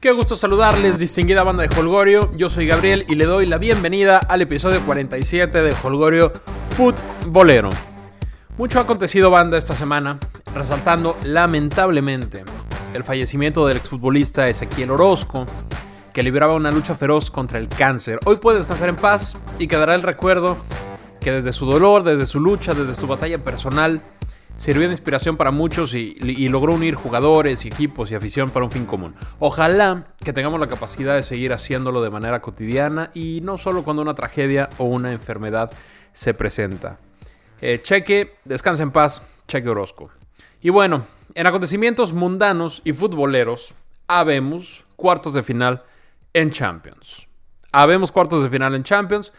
Qué gusto saludarles, distinguida banda de Holgorio. Yo soy Gabriel y le doy la bienvenida al episodio 47 de Holgorio Futbolero. Mucho ha acontecido banda esta semana, resaltando lamentablemente el fallecimiento del exfutbolista Ezequiel Orozco, que libraba una lucha feroz contra el cáncer. Hoy puede descansar en paz y quedará el recuerdo que desde su dolor, desde su lucha, desde su batalla personal, sirvió de inspiración para muchos y, logró unir jugadores y equipos y afición para un fin común. Ojalá que tengamos la capacidad de seguir haciéndolo de manera cotidiana y no solo cuando una tragedia o una enfermedad se presenta. Eh, cheque, descansa en paz, Cheque Orozco. Y bueno, en acontecimientos mundanos y futboleros, habemos cuartos de final en Champions. Habemos cuartos de final en Champions.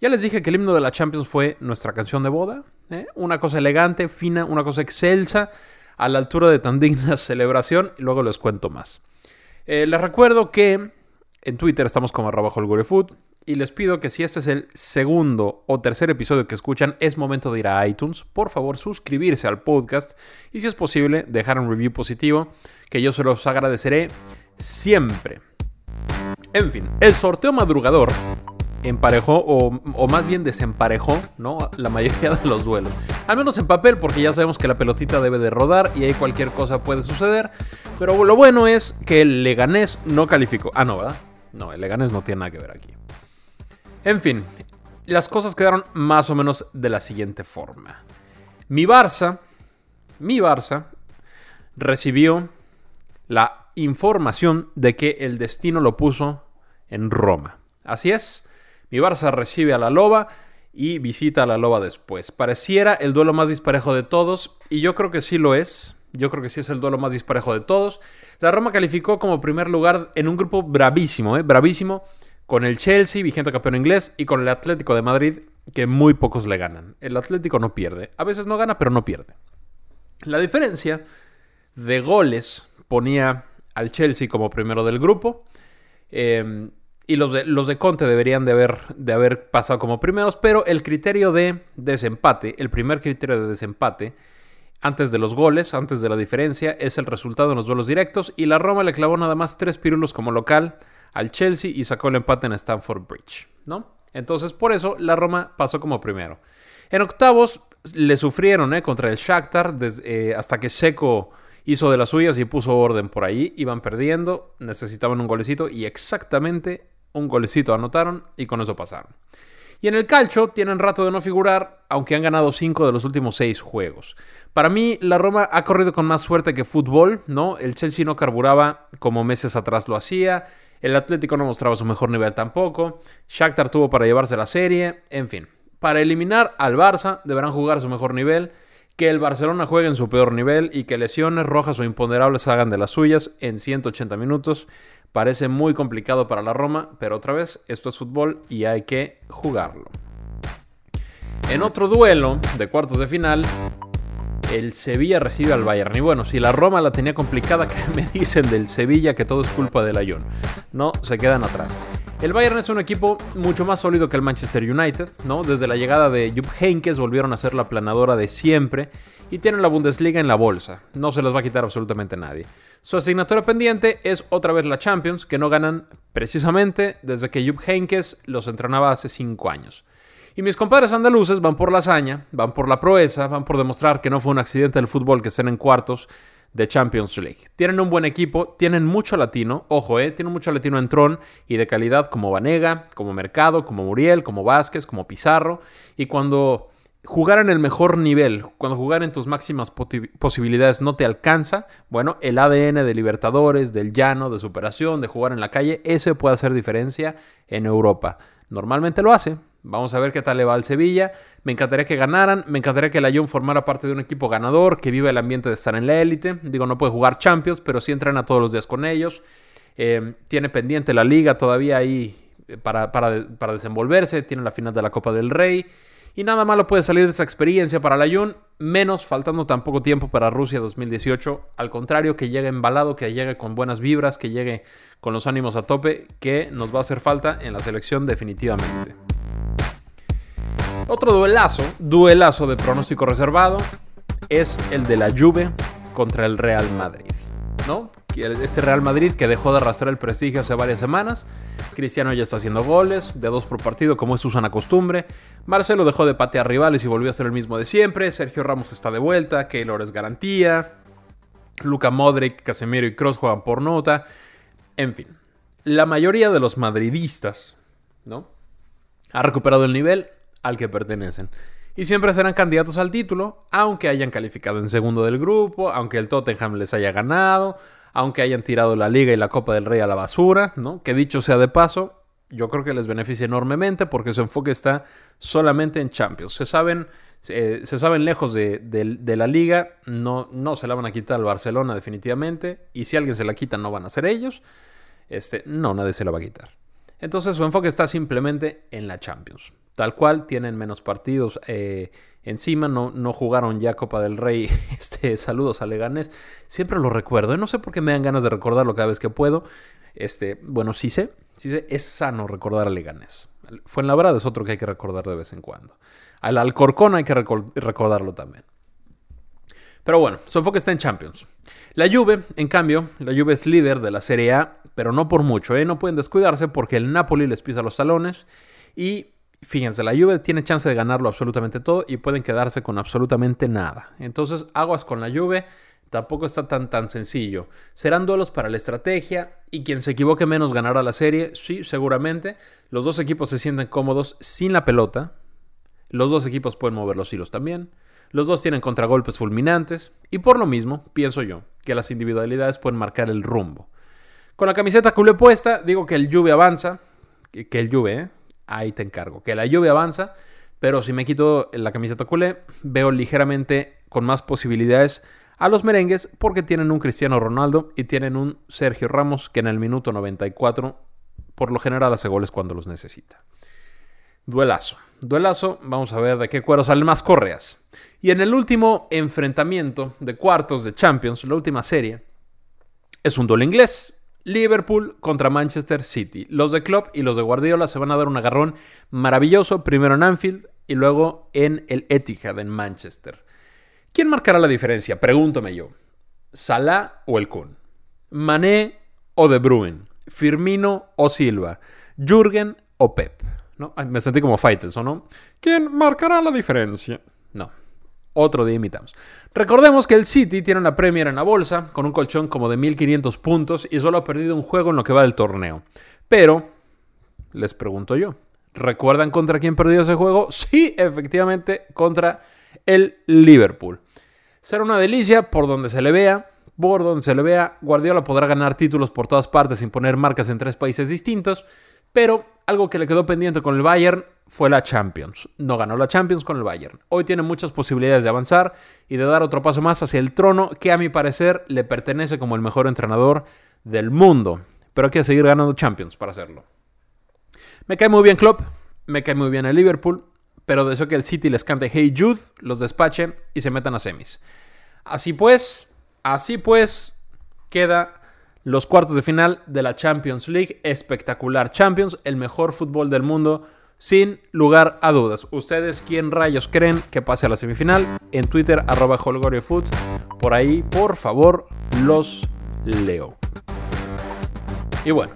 Ya les dije que el himno de la Champions fue nuestra canción de boda. ¿Eh? Una cosa elegante, fina, una cosa excelsa, a la altura de tan digna celebración. Y luego les cuento más. Eh, les recuerdo que en Twitter estamos como arroba Food. Y les pido que si este es el segundo o tercer episodio que escuchan, es momento de ir a iTunes. Por favor, suscribirse al podcast. Y si es posible, dejar un review positivo, que yo se los agradeceré siempre. En fin, el sorteo madrugador emparejó o, más bien desemparejó ¿no? la mayoría de los duelos. Al menos en papel porque ya sabemos que la pelotita debe de rodar y ahí cualquier cosa puede suceder. Pero lo bueno es que el Leganés no calificó. Ah, no, ¿verdad? No, el Leganés no tiene nada que ver aquí. En fin, las cosas quedaron más o menos de la siguiente forma. Mi Barça, mi Barça, recibió la información de que el destino lo puso en Roma. Así es, mi Barça recibe a la Loba y visita a la Loba después. Pareciera el duelo más disparejo de todos y yo creo que sí lo es. Yo creo que sí es el duelo más disparejo de todos. La Roma calificó como primer lugar en un grupo bravísimo, ¿eh? bravísimo, con el Chelsea, vigente campeón inglés, y con el Atlético de Madrid, que muy pocos le ganan. El Atlético no pierde. A veces no gana, pero no pierde. La diferencia de goles ponía al Chelsea como primero del grupo. Eh, y los de, los de Conte deberían de haber, de haber pasado como primeros, pero el criterio de desempate, el primer criterio de desempate, antes de los goles, antes de la diferencia, es el resultado en los duelos directos y la Roma le clavó nada más tres pirulos como local al Chelsea y sacó el empate en Stamford Bridge, ¿no? Entonces, por eso la Roma pasó como primero. En octavos le sufrieron ¿eh? contra el Shakhtar eh, hasta que Seco hizo de las suyas y puso orden por ahí. Iban perdiendo, necesitaban un golecito y exactamente un golecito anotaron y con eso pasaron. Y en el calcio tienen rato de no figurar, aunque han ganado 5 de los últimos 6 juegos. Para mí, la Roma ha corrido con más suerte que fútbol, ¿no? El Chelsea no carburaba como meses atrás lo hacía. El Atlético no mostraba su mejor nivel tampoco. Shakhtar tuvo para llevarse la serie. En fin, para eliminar al Barça deberán jugar su mejor nivel. Que el Barcelona juegue en su peor nivel y que lesiones rojas o imponderables hagan de las suyas en 180 minutos. Parece muy complicado para la Roma, pero otra vez, esto es fútbol y hay que jugarlo. En otro duelo de cuartos de final, el Sevilla recibe al Bayern. Y bueno, si la Roma la tenía complicada, ¿qué me dicen del Sevilla que todo es culpa del Lyon? No, se quedan atrás. El Bayern es un equipo mucho más sólido que el Manchester United, ¿no? Desde la llegada de Jupp Heynckes volvieron a ser la planadora de siempre y tienen la Bundesliga en la bolsa. No se los va a quitar absolutamente nadie. Su asignatura pendiente es otra vez la Champions, que no ganan precisamente desde que Jupp Heynckes los entrenaba hace 5 años. Y mis compadres andaluces van por la hazaña, van por la proeza, van por demostrar que no fue un accidente del fútbol que estén en cuartos de Champions League. Tienen un buen equipo, tienen mucho latino, ojo, eh, tienen mucho latino en Tron y de calidad como Vanega, como Mercado, como Muriel, como Vázquez, como Pizarro. Y cuando jugar en el mejor nivel, cuando jugar en tus máximas posibilidades no te alcanza, bueno, el ADN de Libertadores, del llano, de superación, de jugar en la calle, ese puede hacer diferencia en Europa. Normalmente lo hace. Vamos a ver qué tal le va al Sevilla. Me encantaría que ganaran. Me encantaría que el Lyon formara parte de un equipo ganador, que vive el ambiente de estar en la élite. Digo, no puede jugar Champions, pero sí entrena todos los días con ellos. Eh, tiene pendiente la liga todavía ahí para, para, para desenvolverse. Tiene la final de la Copa del Rey. Y nada malo puede salir de esa experiencia para la Jun, menos faltando tan poco tiempo para Rusia 2018. Al contrario, que llegue embalado, que llegue con buenas vibras, que llegue con los ánimos a tope, que nos va a hacer falta en la selección definitivamente. Otro duelazo, duelazo de pronóstico reservado, es el de la Juve contra el Real Madrid. ¿no? Este Real Madrid que dejó de arrastrar el prestigio hace varias semanas. Cristiano ya está haciendo goles, de dos por partido, como es su sana costumbre. Marcelo dejó de patear rivales y volvió a ser el mismo de siempre. Sergio Ramos está de vuelta, Keylor es garantía. Luca Modric, Casemiro y Cross juegan por nota. En fin, la mayoría de los madridistas, ¿no? Ha recuperado el nivel al que pertenecen y siempre serán candidatos al título, aunque hayan calificado en segundo del grupo, aunque el Tottenham les haya ganado, aunque hayan tirado la liga y la Copa del Rey a la basura, ¿no? Que dicho sea de paso, yo creo que les beneficia enormemente porque su enfoque está solamente en Champions. Se saben, se saben lejos de, de, la liga, no, no se la van a quitar al Barcelona definitivamente, y si alguien se la quita no van a ser ellos. Este, no, nadie se la va a quitar. Entonces su enfoque está simplemente en la Champions. Tal cual, tienen menos partidos eh, encima, no, no jugaron ya Copa del Rey. Este, saludos a Leganés. Siempre lo recuerdo, ¿eh? no sé por qué me dan ganas de recordarlo cada vez que puedo. Este, bueno, sí sé, sí sé, es sano recordar a Leganés. verdad es otro que hay que recordar de vez en cuando. Al Alcorcón hay que recordarlo también. Pero bueno, su enfoque está en Champions. La Juve, en cambio, la Juve es líder de la Serie A, pero no por mucho, ¿eh? No pueden descuidarse porque el Napoli les pisa los talones y Fíjense, la Juve tiene chance de ganarlo absolutamente todo y pueden quedarse con absolutamente nada. Entonces, aguas con la Juve, tampoco está tan tan sencillo. Serán duelos para la estrategia y quien se equivoque menos ganará la serie, sí, seguramente. Los dos equipos se sienten cómodos sin la pelota. Los dos equipos pueden mover los hilos también. Los dos tienen contragolpes fulminantes y por lo mismo, pienso yo, que las individualidades pueden marcar el rumbo. Con la camiseta culé puesta, digo que el Juve avanza, que el Juve, ¿eh? ahí te encargo. Que la lluvia avanza, pero si me quito la camiseta culé, veo ligeramente con más posibilidades a los merengues porque tienen un Cristiano Ronaldo y tienen un Sergio Ramos que en el minuto 94 por lo general hace goles cuando los necesita. Duelazo. Duelazo, vamos a ver de qué cuero salen más correas. Y en el último enfrentamiento de cuartos de Champions, la última serie, es un duelo inglés. Liverpool contra Manchester City. Los de Klopp y los de Guardiola se van a dar un agarrón maravilloso, primero en Anfield y luego en el Etihad en Manchester. ¿Quién marcará la diferencia? Pregúntame yo. ¿Salah o el Kun? ¿Mané o De Bruyne? ¿Firmino o Silva? ¿Jürgen o Pep? ¿No? me sentí como Fighters, ¿o no? ¿Quién marcará la diferencia? No, otro día imitamos. Recordemos que el City tiene una Premier en la bolsa, con un colchón como de 1500 puntos y solo ha perdido un juego en lo que va del torneo. Pero, les pregunto yo, ¿recuerdan contra quién perdió ese juego? Sí, efectivamente, contra el Liverpool. Será una delicia por donde se le vea. Por donde se le vea, Guardiola podrá ganar títulos por todas partes sin poner marcas en tres países distintos. Pero algo que le quedó pendiente con el Bayern fue la Champions. No ganó la Champions con el Bayern. Hoy tiene muchas posibilidades de avanzar y de dar otro paso más hacia el trono que a mi parecer le pertenece como el mejor entrenador del mundo. Pero hay que seguir ganando Champions para hacerlo. Me cae muy bien Klopp, me cae muy bien el Liverpool, pero deseo que el City les cante Hey Jude, los despache y se metan a semis. Así pues, así pues, queda los cuartos de final de la Champions League. Espectacular. Champions, el mejor fútbol del mundo, sin lugar a dudas. ¿Ustedes quién rayos creen que pase a la semifinal? En Twitter, arroba holgoriofoot. Por ahí, por favor, los leo. Y bueno,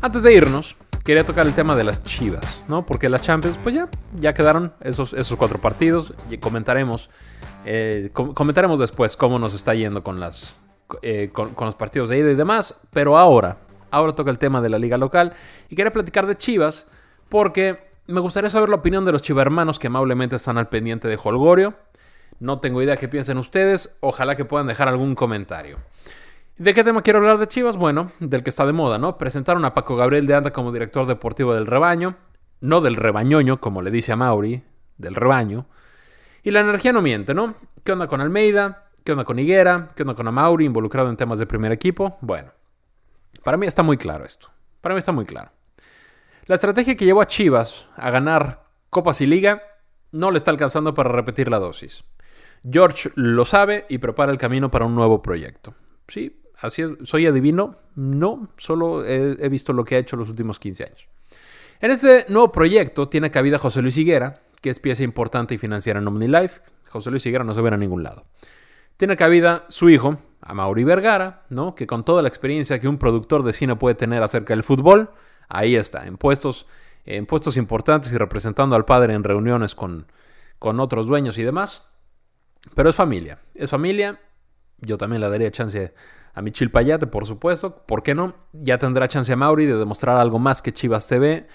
antes de irnos, quería tocar el tema de las chivas, ¿no? Porque las Champions, pues ya, ya quedaron esos, esos cuatro partidos y comentaremos, eh, comentaremos después cómo nos está yendo con las, eh, con, los partidos de ida y demás. Pero ahora, ahora toca el tema de la liga local. Y quería platicar de Chivas porque me gustaría saber la opinión de los chivermanos que amablemente están al pendiente de Holgorio. No tengo idea qué piensen ustedes. Ojalá que puedan dejar algún comentario. ¿De qué tema quiero hablar de Chivas? Bueno, del que está de moda, ¿no? Presentaron a Paco Gabriel de Anda como director deportivo del rebaño. No del rebañoño, como le dice a Mauri, del rebaño. Y la energía no miente, ¿no? ¿Qué onda con Almeida? ¿Qué onda con Higuera? ¿Qué onda con Amauri involucrado en temas de primer equipo? Bueno, para mí está muy claro esto. Para mí está muy claro. La estrategia que llevó a Chivas a ganar Copas y Liga no le está alcanzando para repetir la dosis. George lo sabe y prepara el camino para un nuevo proyecto. Sí, así es. ¿Soy adivino? No, solo he, visto lo que ha hecho los últimos 15 años. En este nuevo proyecto tiene cabida José Luis Higuera, que es pieza importante y financiera en OmniLife. José Luis Higuera no se ve a ningún lado. Tiene cabida su hijo, a Mauri Vergara, ¿no? Que con toda la experiencia que un productor de cine puede tener acerca del fútbol, ahí está, en puestos, en puestos importantes y representando al padre en reuniones con, con otros dueños y demás. Pero es familia, es familia. Yo también le daría chance a mi Chilpayate, por supuesto. ¿Por qué no? Ya tendrá chance a Mauri de demostrar algo más que Chivas TV.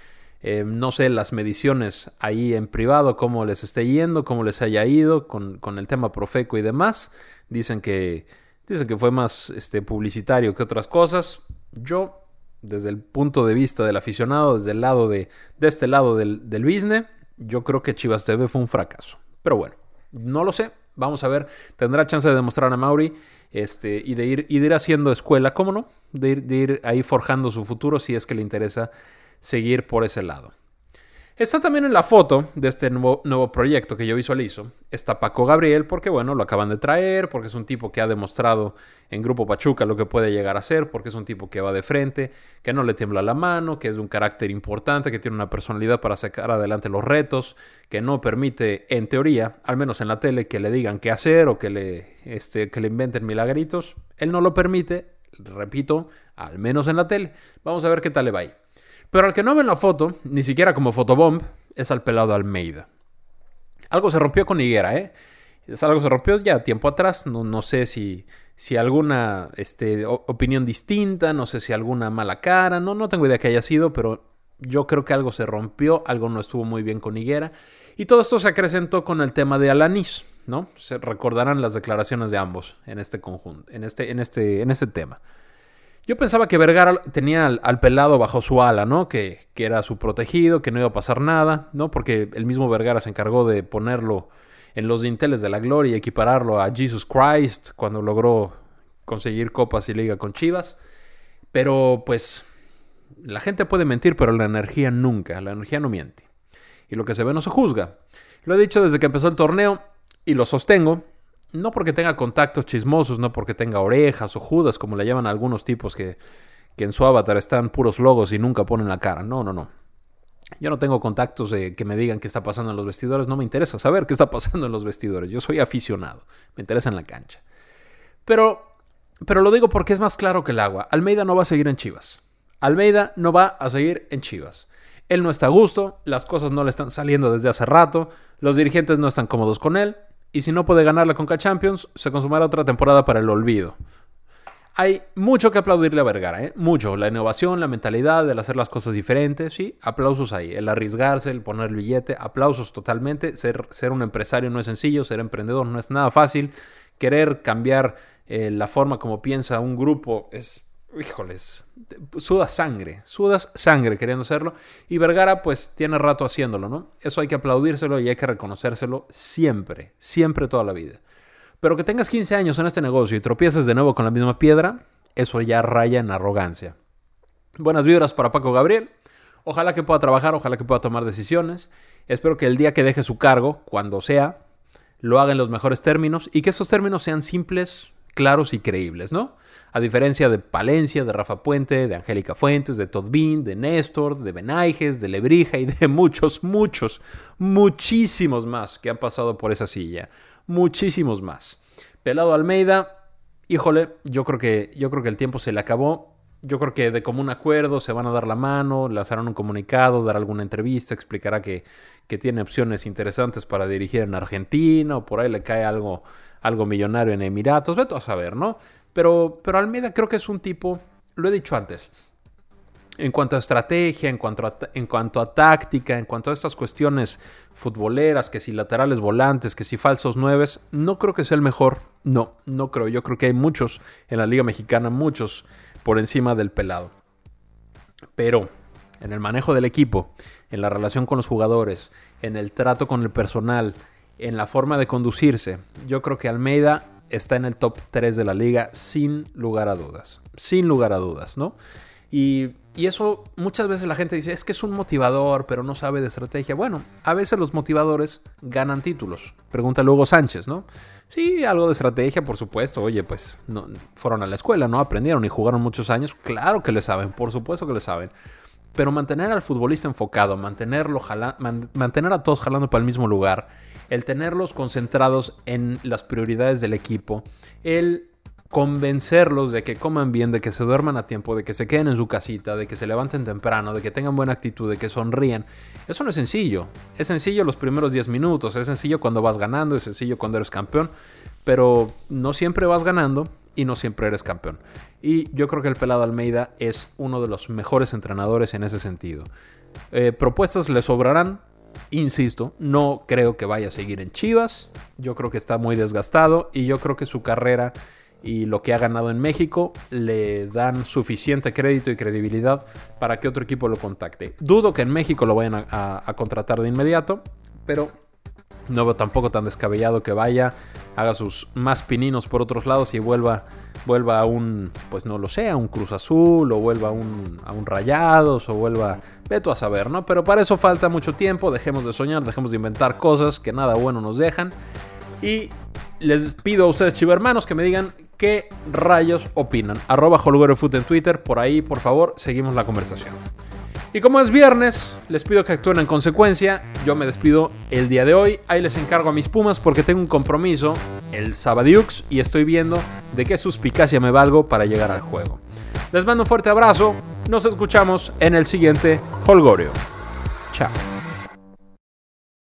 Eh, no sé las mediciones ahí en privado, cómo les esté yendo, cómo les haya ido con, con el tema Profeco y demás. Dicen que, dicen que fue más este, publicitario que otras cosas. Yo, desde el punto de vista del aficionado, desde el lado de, de este lado del, del business, yo creo que Chivas TV fue un fracaso. Pero bueno, no lo sé. Vamos a ver. Tendrá chance de demostrar a Mauri este, y, de ir, y de ir haciendo escuela, ¿cómo no? De ir, de ir ahí forjando su futuro si es que le interesa seguir por ese lado. Está también en la foto de este nuevo, nuevo, proyecto que yo visualizo. Está Paco Gabriel, porque bueno, lo acaban de traer, porque es un tipo que ha demostrado en Grupo Pachuca lo que puede llegar a ser, porque es un tipo que va de frente, que no le tiembla la mano, que es de un carácter importante, que tiene una personalidad para sacar adelante los retos, que no permite, en teoría, al menos en la tele, que le digan qué hacer o que le, este, que le inventen milagritos. Él no lo permite, repito, al menos en la tele. Vamos a ver qué tal le va ahí. Pero al que no ve en la foto, ni siquiera como fotobomb, es al pelado Almeida. Algo se rompió con Higuera, ¿eh? Algo se rompió ya tiempo atrás. No, no sé si, si alguna este, opinión distinta, no sé si alguna mala cara. No, no tengo idea que haya sido, pero yo creo que algo se rompió, algo no estuvo muy bien con Higuera. Y todo esto se acrecentó con el tema de Alanis, ¿no? Se recordarán las declaraciones de ambos en este conjunto, en este, en este, en este tema. Yo pensaba que Vergara tenía al, pelado bajo su ala, ¿no? Que, que, era su protegido, que no iba a pasar nada, ¿no? Porque el mismo Vergara se encargó de ponerlo en los dinteles de la gloria y equipararlo a Jesus Christ cuando logró conseguir copas y liga con Chivas. Pero pues la gente puede mentir, pero la energía nunca, la energía no miente. Y lo que se ve no se juzga. Lo he dicho desde que empezó el torneo y lo sostengo. No porque tenga contactos chismosos, no porque tenga orejas o judas, como le llaman algunos tipos que, que en su avatar están puros logos y nunca ponen la cara. No, no, no. Yo no tengo contactos que me digan qué está pasando en los vestidores. No me interesa saber qué está pasando en los vestidores. Yo soy aficionado. Me interesa en la cancha. Pero, pero lo digo porque es más claro que el agua. Almeida no va a seguir en Chivas. Almeida no va a seguir en Chivas. Él no está a gusto, las cosas no le están saliendo desde hace rato, los dirigentes no están cómodos con él, y si no puede ganar la Conca Champions, se consumará otra temporada para el olvido. Hay mucho que aplaudirle a Vergara, ¿eh? mucho. La innovación, la mentalidad, el hacer las cosas diferentes, sí, aplausos ahí. El arriesgarse, el poner el billete, aplausos totalmente. Ser, ser un empresario no es sencillo, ser emprendedor no es nada fácil. Querer cambiar eh, la forma como piensa un grupo es híjoles, sudas sangre, sudas sangre queriendo hacerlo. Y Vergara pues tiene rato haciéndolo, ¿no? Eso hay que aplaudírselo y hay que reconocérselo siempre, siempre toda la vida. Pero que tengas 15 años en este negocio y tropieces de nuevo con la misma piedra, eso ya raya en arrogancia. Buenas vibras para Paco Gabriel. Ojalá que pueda trabajar, ojalá que pueda tomar decisiones. Espero que el día que deje su cargo, cuando sea, lo haga en los mejores términos y que esos términos sean simples, claros y creíbles, ¿no? A diferencia de Palencia, de Rafa Puente, de Angélica Fuentes, de Todd Bean, de Néstor, de Benaiges, de Lebrija y de muchos, muchos, muchísimos más que han pasado por esa silla. Muchísimos más. Pelado Almeida, híjole, yo creo que, yo creo que el tiempo se le acabó. Yo creo que de común acuerdo se van a dar la mano, lanzarán un comunicado, dar alguna entrevista, explicará que, que tiene opciones interesantes para dirigir en Argentina o por ahí le cae algo, algo millonario en Emiratos, vete a saber, ¿no? Pero, pero Almeida creo que es un tipo, lo he dicho antes, en cuanto a estrategia, en cuanto a, en cuanto a táctica, en cuanto a estas cuestiones futboleras, que si laterales volantes, que si falsos nueves, no creo que sea el mejor. No, no creo. Yo creo que hay muchos en la Liga Mexicana, muchos por encima del pelado. Pero en el manejo del equipo, en la relación con los jugadores, en el trato con el personal, en la forma de conducirse, yo creo que Almeida está en el top 3 de la liga sin lugar a dudas. Sin lugar a dudas, ¿no? Y, y, eso muchas veces la gente dice, es que es un motivador, pero no sabe de estrategia. Bueno, a veces los motivadores ganan títulos. Pregunta luego Sánchez, ¿no? Sí, algo de estrategia, por supuesto. Oye, pues no, fueron a la escuela, ¿no? Aprendieron y jugaron muchos años. Claro que le saben, por supuesto que le saben. Pero mantener al futbolista enfocado, mantenerlo mantener a todos jalando para el mismo lugar el tenerlos concentrados en las prioridades del equipo, el convencerlos de que coman bien, de que se duerman a tiempo, de que se queden en su casita, de que se levanten temprano, de que tengan buena actitud, de que sonríen. Eso no es sencillo. Es sencillo los primeros 10 minutos, es sencillo cuando vas ganando, es sencillo cuando eres campeón, pero no siempre vas ganando y no siempre eres campeón. Y yo creo que el pelado Almeida es uno de los mejores entrenadores en ese sentido. Eh, propuestas le sobrarán, Insisto, no creo que vaya a seguir en Chivas. Yo creo que está muy desgastado y yo creo que su carrera y lo que ha ganado en México le dan suficiente crédito y credibilidad para que otro equipo lo contacte. Dudo que en México lo vayan a, contratar de inmediato, pero no veo tampoco tan descabellado que vaya, haga sus más pininos por otros lados y vuelva, vuelva a un, pues no lo sé, a un Cruz Azul o vuelva a un, a un Rayados o vuelva, veto a saber, ¿no? Pero para eso falta mucho tiempo, dejemos de soñar, dejemos de inventar cosas que nada bueno nos dejan. Y les pido a ustedes, chivermanos, que me digan qué rayos opinan. Arroba Foot en Twitter, por ahí, por favor, seguimos la conversación. Y como es viernes, les pido que actúen en consecuencia. Yo me despido el día de hoy. Ahí les encargo a mis Pumas porque tengo un compromiso el Sabadiux y estoy viendo de qué suspicacia me valgo para llegar al juego. Les mando un fuerte abrazo. Nos escuchamos en el siguiente Holgorio. Chao.